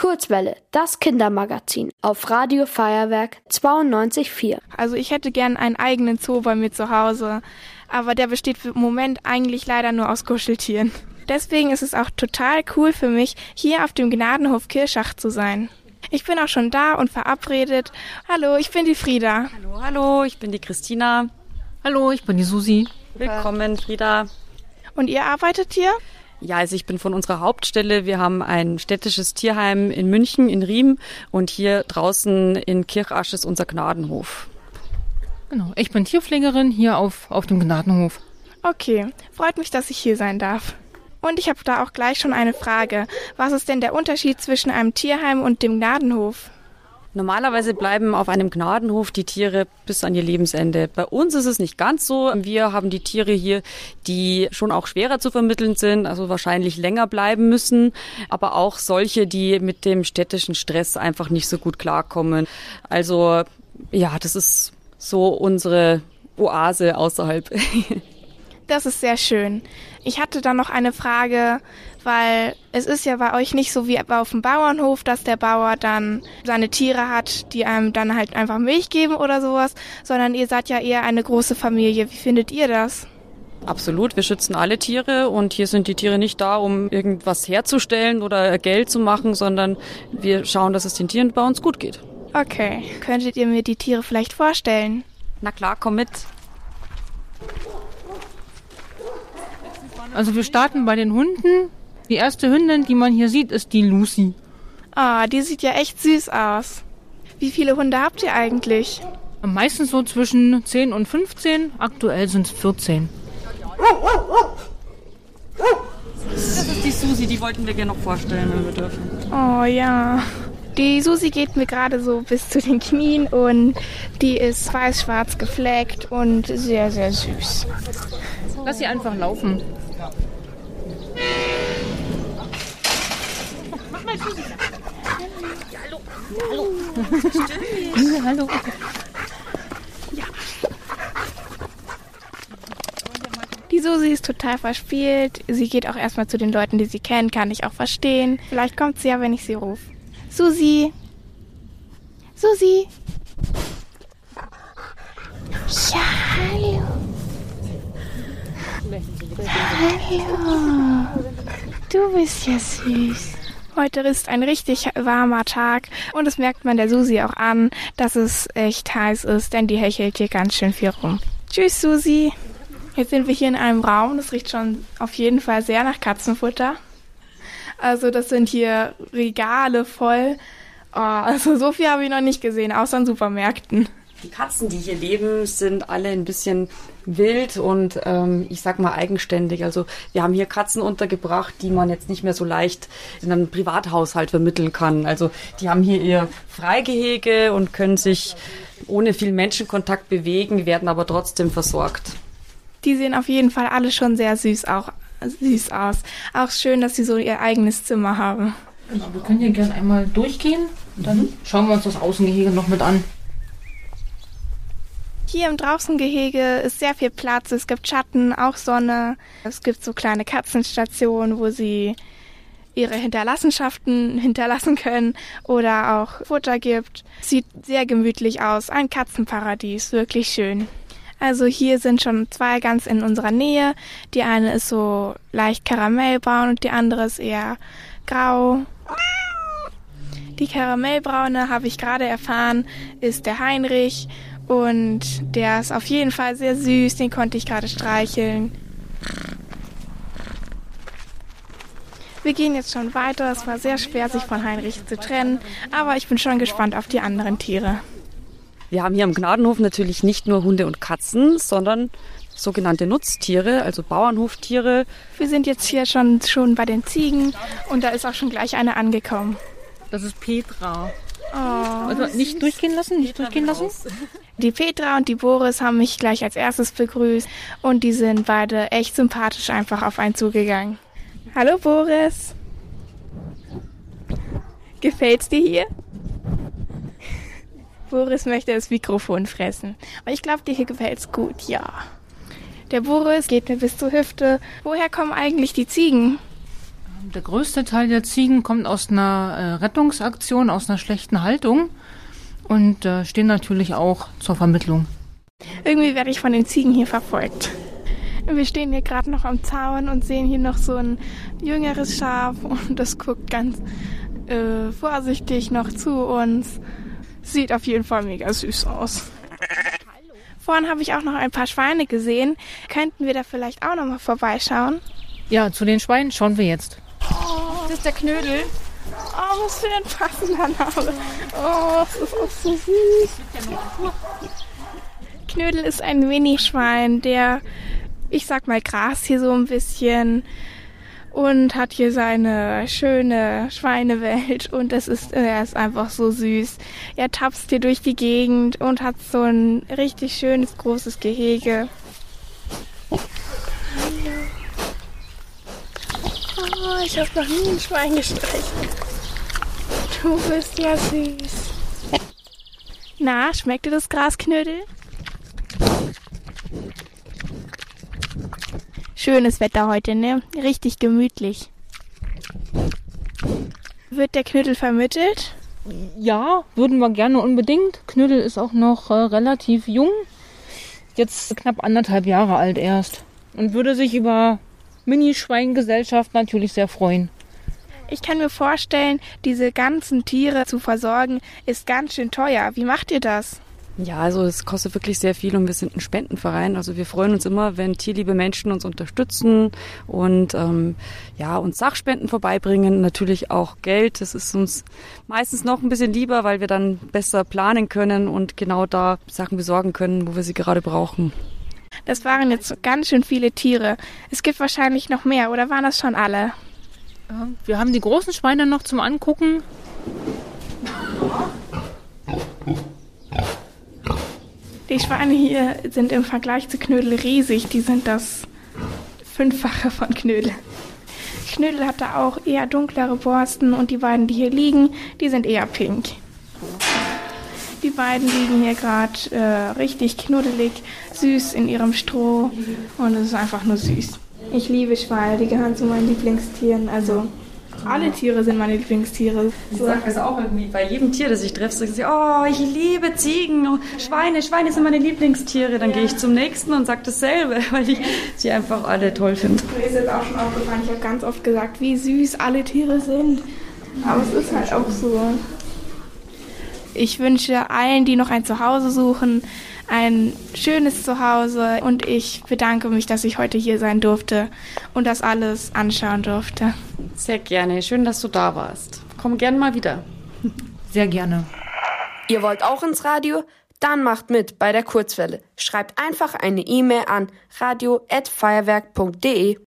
Kurzwelle, das Kindermagazin auf Radio Feuerwerk 92.4. Also ich hätte gern einen eigenen Zoo bei mir zu Hause, aber der besteht im Moment eigentlich leider nur aus Kuscheltieren. Deswegen ist es auch total cool für mich, hier auf dem Gnadenhof Kirschach zu sein. Ich bin auch schon da und verabredet. Hallo, ich bin die Frieda. Hallo, hallo, ich bin die Christina. Hallo, ich bin die Susi. Willkommen, Frieda. Und ihr arbeitet hier? Ja, also ich bin von unserer Hauptstelle. Wir haben ein städtisches Tierheim in München, in Riem und hier draußen in Kirchasch ist unser Gnadenhof. Genau, ich bin Tierpflegerin hier auf, auf dem Gnadenhof. Okay, freut mich, dass ich hier sein darf. Und ich habe da auch gleich schon eine Frage. Was ist denn der Unterschied zwischen einem Tierheim und dem Gnadenhof? Normalerweise bleiben auf einem Gnadenhof die Tiere bis an ihr Lebensende. Bei uns ist es nicht ganz so. Wir haben die Tiere hier, die schon auch schwerer zu vermitteln sind, also wahrscheinlich länger bleiben müssen, aber auch solche, die mit dem städtischen Stress einfach nicht so gut klarkommen. Also ja, das ist so unsere Oase außerhalb. Das ist sehr schön. Ich hatte da noch eine Frage, weil es ist ja bei euch nicht so wie auf dem Bauernhof, dass der Bauer dann seine Tiere hat, die einem dann halt einfach Milch geben oder sowas, sondern ihr seid ja eher eine große Familie. Wie findet ihr das? Absolut, wir schützen alle Tiere und hier sind die Tiere nicht da, um irgendwas herzustellen oder Geld zu machen, sondern wir schauen, dass es den Tieren bei uns gut geht. Okay, könntet ihr mir die Tiere vielleicht vorstellen? Na klar, komm mit. Also wir starten bei den Hunden. Die erste Hündin, die man hier sieht, ist die Lucy. Ah, die sieht ja echt süß aus. Wie viele Hunde habt ihr eigentlich? Meistens so zwischen 10 und 15. Aktuell sind es 14. Das ist die Susi, die wollten wir gerne noch vorstellen, wenn wir dürfen. Oh ja. Die Susi geht mir gerade so bis zu den Knien und die ist weiß-schwarz gefleckt und sehr, sehr süß. Lass sie einfach laufen. Ja, hallo. Die Susi ist total verspielt. Sie geht auch erstmal zu den Leuten, die sie kennt, kann ich auch verstehen. Vielleicht kommt sie ja, wenn ich sie rufe. Susi! Susi! Ja, hallo! Hallo! Du bist ja süß. Heute ist ein richtig warmer Tag und es merkt man der Susi auch an, dass es echt heiß ist, denn die hechelt hier ganz schön viel rum. Tschüss, Susi. Jetzt sind wir hier in einem Raum. Das riecht schon auf jeden Fall sehr nach Katzenfutter. Also das sind hier Regale voll. Oh, also so viel habe ich noch nicht gesehen, außer in Supermärkten. Die Katzen, die hier leben, sind alle ein bisschen wild und ähm, ich sag mal eigenständig. Also wir haben hier Katzen untergebracht, die man jetzt nicht mehr so leicht in einem Privathaushalt vermitteln kann. Also die haben hier ihr Freigehege und können sich ohne viel Menschenkontakt bewegen, werden aber trotzdem versorgt. Die sehen auf jeden Fall alle schon sehr süß, auch, süß aus. Auch schön, dass sie so ihr eigenes Zimmer haben. Ja, wir können hier gerne einmal durchgehen. Dann schauen wir uns das Außengehege noch mit an. Hier im Draußengehege ist sehr viel Platz. Es gibt Schatten, auch Sonne. Es gibt so kleine Katzenstationen, wo sie ihre Hinterlassenschaften hinterlassen können oder auch Futter gibt. Sieht sehr gemütlich aus. Ein Katzenparadies, wirklich schön. Also hier sind schon zwei ganz in unserer Nähe. Die eine ist so leicht karamellbraun und die andere ist eher grau. Die karamellbraune, habe ich gerade erfahren, ist der Heinrich und der ist auf jeden Fall sehr süß, den konnte ich gerade streicheln. Wir gehen jetzt schon weiter. Es war sehr schwer, sich von Heinrich zu trennen, aber ich bin schon gespannt auf die anderen Tiere. Wir haben hier am Gnadenhof natürlich nicht nur Hunde und Katzen, sondern sogenannte Nutztiere, also Bauernhoftiere. Wir sind jetzt hier schon, schon bei den Ziegen und da ist auch schon gleich eine angekommen. Das ist Petra. Oh, Also nicht durchgehen lassen, nicht durchgehen lassen. Die Petra und die Boris haben mich gleich als erstes begrüßt und die sind beide echt sympathisch einfach auf einen zugegangen. Hallo Boris. Gefällt's dir hier? Boris möchte das Mikrofon fressen. Aber ich glaube, dir hier gefällt's gut, ja. Der Boris geht mir bis zur Hüfte. Woher kommen eigentlich die Ziegen? Der größte Teil der Ziegen kommt aus einer äh, Rettungsaktion, aus einer schlechten Haltung und äh, stehen natürlich auch zur Vermittlung. Irgendwie werde ich von den Ziegen hier verfolgt. Wir stehen hier gerade noch am Zaun und sehen hier noch so ein jüngeres Schaf und das guckt ganz äh, vorsichtig noch zu uns. Sieht auf jeden Fall mega süß aus. Vorhin habe ich auch noch ein paar Schweine gesehen. Könnten wir da vielleicht auch noch mal vorbeischauen? Ja, zu den Schweinen schauen wir jetzt. Oh, das ist der Knödel. Oh, was für ein passender Name. Oh, das ist auch so süß. Knödel ist ein Minischwein, der, ich sag mal, Gras hier so ein bisschen und hat hier seine schöne Schweinewelt und es ist, er ist einfach so süß. Er tapst hier durch die Gegend und hat so ein richtig schönes großes Gehege. Oh, ich habe noch nie ein Schwein gestreichelt. Du bist ja süß. Na, schmeckt dir das Grasknödel? Schönes Wetter heute, ne? Richtig gemütlich. Wird der Knödel vermittelt? Ja, würden wir gerne unbedingt. Knödel ist auch noch äh, relativ jung. Jetzt knapp anderthalb Jahre alt erst. Und würde sich über Minischweingesellschaft natürlich sehr freuen. Ich kann mir vorstellen, diese ganzen Tiere zu versorgen, ist ganz schön teuer. Wie macht ihr das? Ja, also es kostet wirklich sehr viel und wir sind ein Spendenverein. Also wir freuen uns immer, wenn tierliebe Menschen uns unterstützen und ähm, ja uns Sachspenden vorbeibringen, natürlich auch Geld. Das ist uns meistens noch ein bisschen lieber, weil wir dann besser planen können und genau da Sachen besorgen können, wo wir sie gerade brauchen. Das waren jetzt ganz schön viele Tiere. Es gibt wahrscheinlich noch mehr, oder waren das schon alle? Wir haben die großen Schweine noch zum Angucken. Die Schweine hier sind im Vergleich zu Knödel riesig. Die sind das Fünffache von Knödel. Knödel hat da auch eher dunklere Borsten und die beiden, die hier liegen, die sind eher pink. Die beiden liegen hier gerade äh, richtig knuddelig, süß in ihrem Stroh und es ist einfach nur süß. Ich liebe Schweine, die gehören zu meinen Lieblingstieren. Also alle Tiere sind meine Lieblingstiere. Ich sage das auch irgendwie bei jedem Tier, das ich treffe, sage ich, oh, ich liebe Ziegen, oh, Schweine, Schweine sind meine Lieblingstiere. Dann ja. gehe ich zum nächsten und sage dasselbe, weil ich sie einfach alle toll finde. Mir ist jetzt auch schon aufgefallen, ich habe ganz oft gesagt, wie süß alle Tiere sind. Aber es ist halt auch so. Ich wünsche allen, die noch ein Zuhause suchen, ein schönes Zuhause und ich bedanke mich, dass ich heute hier sein durfte und das alles anschauen durfte. Sehr gerne. Schön, dass du da warst. Komm gern mal wieder. Sehr gerne. Ihr wollt auch ins Radio? Dann macht mit bei der Kurzwelle. Schreibt einfach eine E-Mail an radio@feuerwerk.de.